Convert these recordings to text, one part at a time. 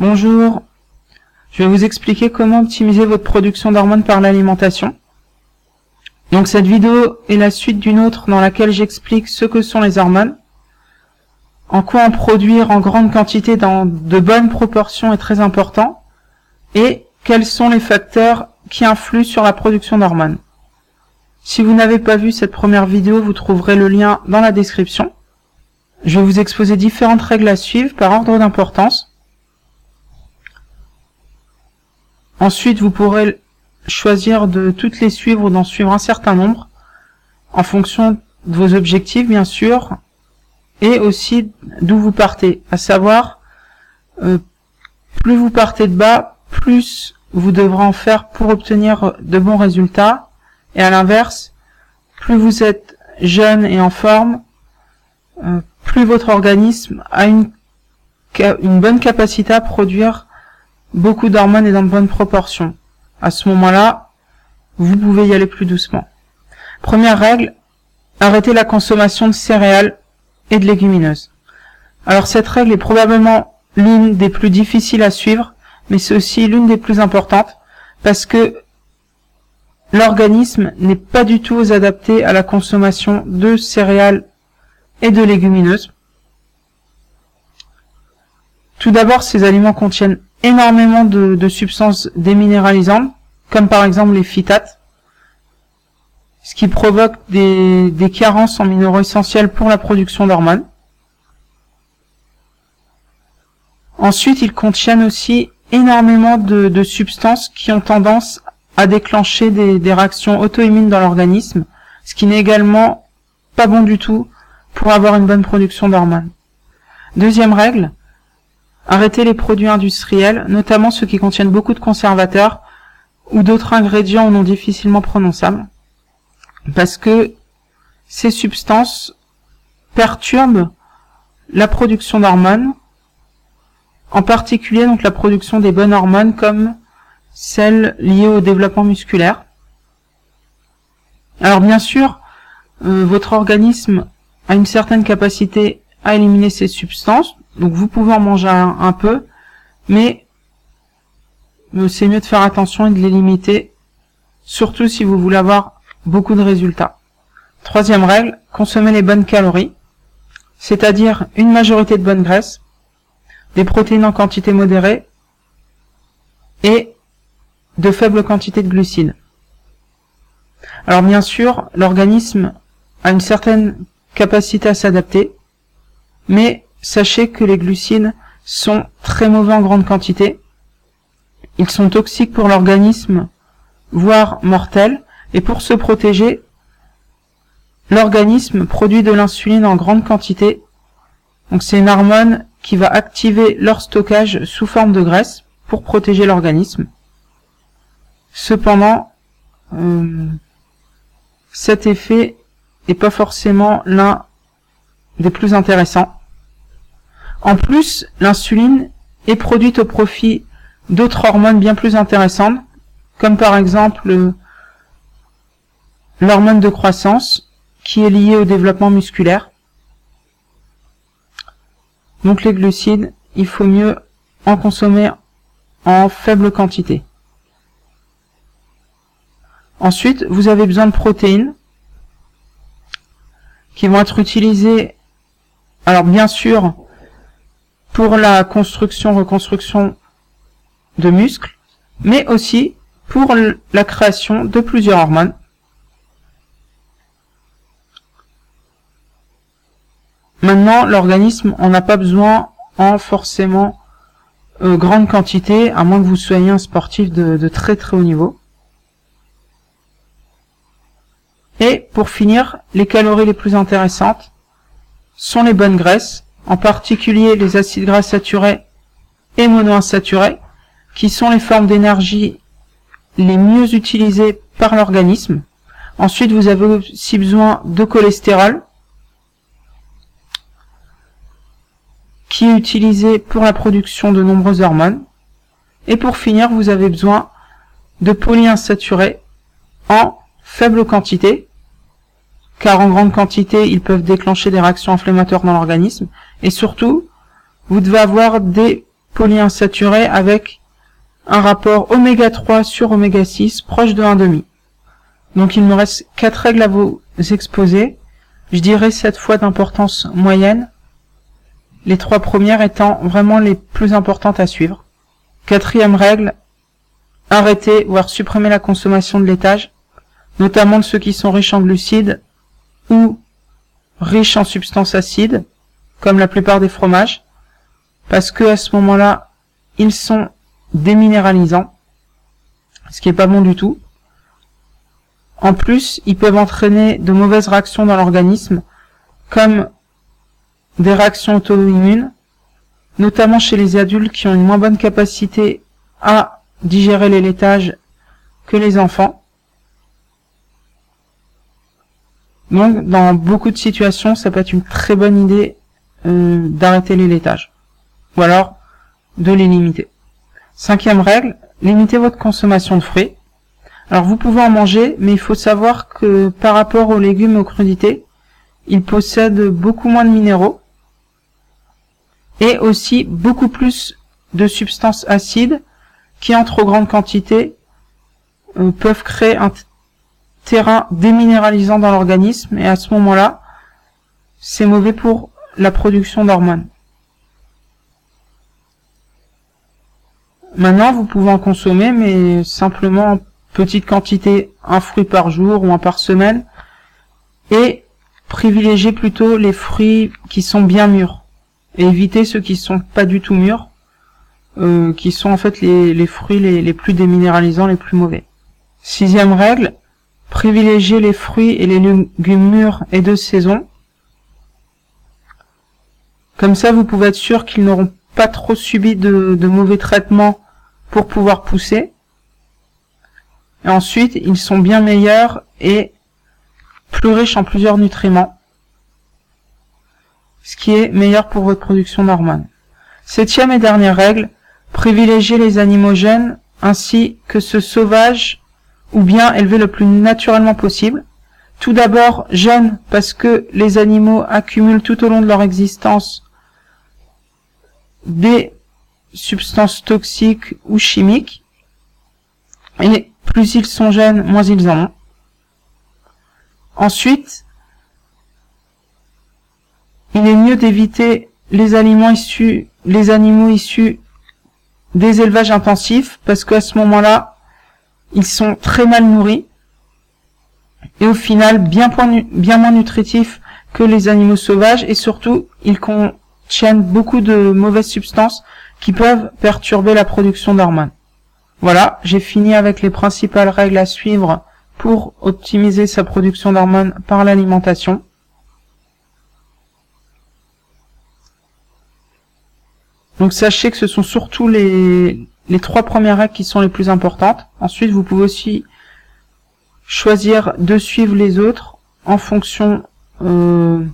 Bonjour, je vais vous expliquer comment optimiser votre production d'hormones par l'alimentation. Donc cette vidéo est la suite d'une autre dans laquelle j'explique ce que sont les hormones, en quoi en produire en grande quantité dans de bonnes proportions est très important, et quels sont les facteurs qui influent sur la production d'hormones. Si vous n'avez pas vu cette première vidéo, vous trouverez le lien dans la description. Je vais vous exposer différentes règles à suivre par ordre d'importance. Ensuite, vous pourrez choisir de toutes les suivre ou d'en suivre un certain nombre, en fonction de vos objectifs, bien sûr, et aussi d'où vous partez. À savoir, euh, plus vous partez de bas, plus vous devrez en faire pour obtenir de bons résultats, et à l'inverse, plus vous êtes jeune et en forme, euh, plus votre organisme a une, une bonne capacité à produire beaucoup d'hormones et dans de bonnes proportions. À ce moment-là, vous pouvez y aller plus doucement. Première règle, arrêtez la consommation de céréales et de légumineuses. Alors cette règle est probablement l'une des plus difficiles à suivre, mais c'est aussi l'une des plus importantes, parce que l'organisme n'est pas du tout adapté à la consommation de céréales et de légumineuses. Tout d'abord, ces aliments contiennent énormément de, substances déminéralisantes, comme par exemple les phytates, ce qui provoque des, carences en minéraux essentiels pour la production d'hormones. Ensuite, ils contiennent aussi énormément de, substances qui ont tendance à déclencher des, des réactions auto-immunes dans l'organisme, ce qui n'est également pas bon du tout pour avoir une bonne production d'hormones. Deuxième règle, arrêter les produits industriels, notamment ceux qui contiennent beaucoup de conservateurs ou d'autres ingrédients ou non difficilement prononçables, parce que ces substances perturbent la production d'hormones, en particulier donc la production des bonnes hormones comme celles liées au développement musculaire. Alors bien sûr, euh, votre organisme a une certaine capacité à éliminer ces substances, donc vous pouvez en manger un, peu, mais c'est mieux de faire attention et de les limiter, surtout si vous voulez avoir beaucoup de résultats. Troisième règle, consommer les bonnes calories, c'est-à-dire une majorité de bonnes graisses, des protéines en quantité modérée et de faibles quantités de glucides. Alors bien sûr, l'organisme a une certaine capacité à s'adapter, mais sachez que les glucides sont très mauvais en grande quantité. Ils sont toxiques pour l'organisme, voire mortels, et pour se protéger, l'organisme produit de l'insuline en grande quantité. Donc c'est une hormone qui va activer leur stockage sous forme de graisse pour protéger l'organisme. Cependant, euh, cet effet n'est pas forcément l'un des plus intéressants. En plus, l'insuline est produite au profit d'autres hormones bien plus intéressantes, comme par exemple l'hormone de croissance, qui est liée au développement musculaire. Donc les glucides, il faut mieux en consommer en faible quantité. Ensuite, vous avez besoin de protéines qui vont être utilisées, alors bien sûr, pour la construction, reconstruction de muscles, mais aussi pour la création de plusieurs hormones. Maintenant, l'organisme en a pas besoin en forcément euh, grande quantité, à moins que vous soyez un sportif de très très haut niveau. Et pour finir, les calories les plus intéressantes sont les bonnes graisses, en particulier les acides gras saturés et monoinsaturés, qui sont les formes d'énergie les mieux utilisées par l'organisme. Ensuite, vous avez aussi besoin de cholestérol, qui est utilisé pour la production de nombreuses hormones. Et pour finir, vous avez besoin de polyinsaturés en faible quantité, car en grande quantité, ils peuvent déclencher des réactions inflammatoires dans l'organisme. Et surtout, vous devez avoir des polyinsaturés avec un rapport oméga 3 sur oméga 6 proche de 1,5. Donc il me reste quatre règles à vous exposer. Je dirais cette fois d'importance moyenne. Les trois premières étant vraiment les plus importantes à suivre. Quatrième règle, arrêter voire supprimer la consommation de laitage, notamment de ceux qui sont riches en glucides ou riches en substances acides, comme la plupart des fromages, parce que à ce moment-là, ils sont déminéralisants, ce qui est pas bon du tout. En plus, ils peuvent entraîner de mauvaises réactions dans l'organisme, comme des réactions auto-immunes, notamment chez les adultes qui ont une moins bonne capacité à digérer les laitages que les enfants. Donc, dans beaucoup de situations, ça peut être une très bonne idée euh, d'arrêter les laitages. Ou alors, de les limiter. Cinquième règle, limitez votre consommation de fruits. Alors vous pouvez en manger, mais il faut savoir que par rapport aux légumes aux crudités, ils possèdent beaucoup moins de minéraux et aussi beaucoup plus de substances acides qui en trop grande quantité euh, peuvent créer un terrain déminéralisant dans l'organisme et à ce moment-là, c'est mauvais pour la production d'hormones. Maintenant, vous pouvez en consommer, mais simplement petite quantité, un fruit par jour ou un par semaine, et privilégier plutôt les fruits qui sont bien mûrs, et éviter ceux qui sont pas du tout mûrs, euh, qui sont en fait les, fruits les, les, plus déminéralisants, les plus mauvais. Sixième règle, privilégier les fruits et les légumes mûrs et de saison. Comme ça, vous pouvez être sûr qu'ils n'auront pas trop subi de, mauvais traitements pour pouvoir pousser et ensuite, ils sont bien meilleurs et plus riches en plusieurs nutriments, ce qui est meilleur pour votre production d'hormones. Septième et dernière règle, privilégier les animaux jeunes ainsi que ceux sauvages ou bien élevés le plus naturellement possible. Tout d'abord jeunes parce que les animaux accumulent tout au long de leur existence des substances toxiques ou chimiques. Et plus ils sont jeunes, moins ils en ont. Ensuite, il est mieux d'éviter les aliments issus, les animaux issus des élevages intensifs, parce qu'à ce moment-là, ils sont très mal nourris, et au final, bien, bien moins nutritifs que les animaux sauvages, et surtout, ils contiennent beaucoup de mauvaises substances qui peuvent perturber la production d'hormones. Voilà, j'ai fini avec les principales règles à suivre pour optimiser sa production d'hormones par l'alimentation. Donc sachez que ce sont surtout les, les trois premières règles qui sont les plus importantes. Ensuite, vous pouvez aussi choisir de suivre les autres en fonction euh,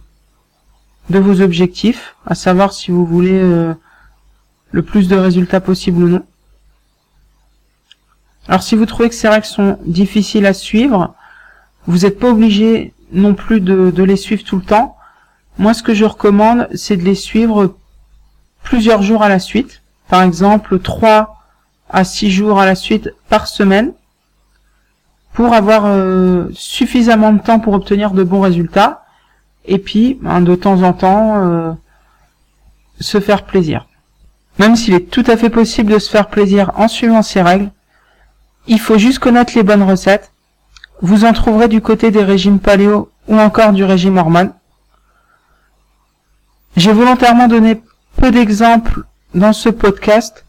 de vos objectifs, à savoir si vous voulez euh, le plus de résultats possible ou non. Alors si vous trouvez que ces règles sont difficiles à suivre, vous n'êtes pas obligé non plus de, les suivre tout le temps. Moi ce que je recommande c'est de les suivre plusieurs jours à la suite. Par exemple 3 à 6 jours à la suite par semaine pour avoir euh, suffisamment de temps pour obtenir de bons résultats et puis ben, de temps en temps euh, se faire plaisir. Même s'il est tout à fait possible de se faire plaisir en suivant ces règles, il faut juste connaître les bonnes recettes. Vous en trouverez du côté des régimes paléo ou encore du régime hormone. J'ai volontairement donné peu d'exemples dans ce podcast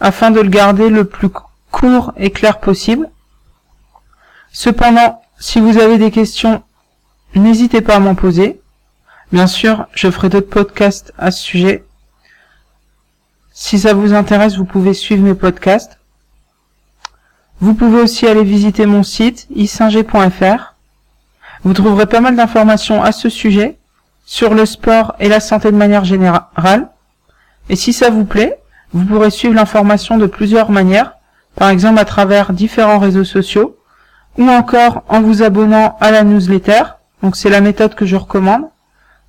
afin de le garder le plus court et clair possible. Cependant, si vous avez des questions, n'hésitez pas à m'en poser. Bien sûr, je ferai d'autres podcasts à ce sujet. Si ça vous intéresse, vous pouvez suivre mes podcasts. Vous pouvez aussi aller visiter mon site isinger.fr. Vous trouverez pas mal d'informations à ce sujet, sur le sport et la santé de manière générale. Et si ça vous plaît, vous pourrez suivre l'information de plusieurs manières, par exemple à travers différents réseaux sociaux, ou encore en vous abonnant à la newsletter. Donc c'est la méthode que je recommande.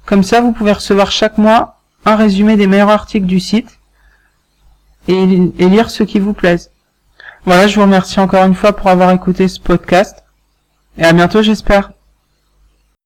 Comme ça, vous pouvez recevoir chaque mois un résumé des meilleurs articles du site. et, lire ceux qui vous plaisent. Voilà, je vous remercie encore une fois pour avoir écouté ce podcast. Et à bientôt, j'espère.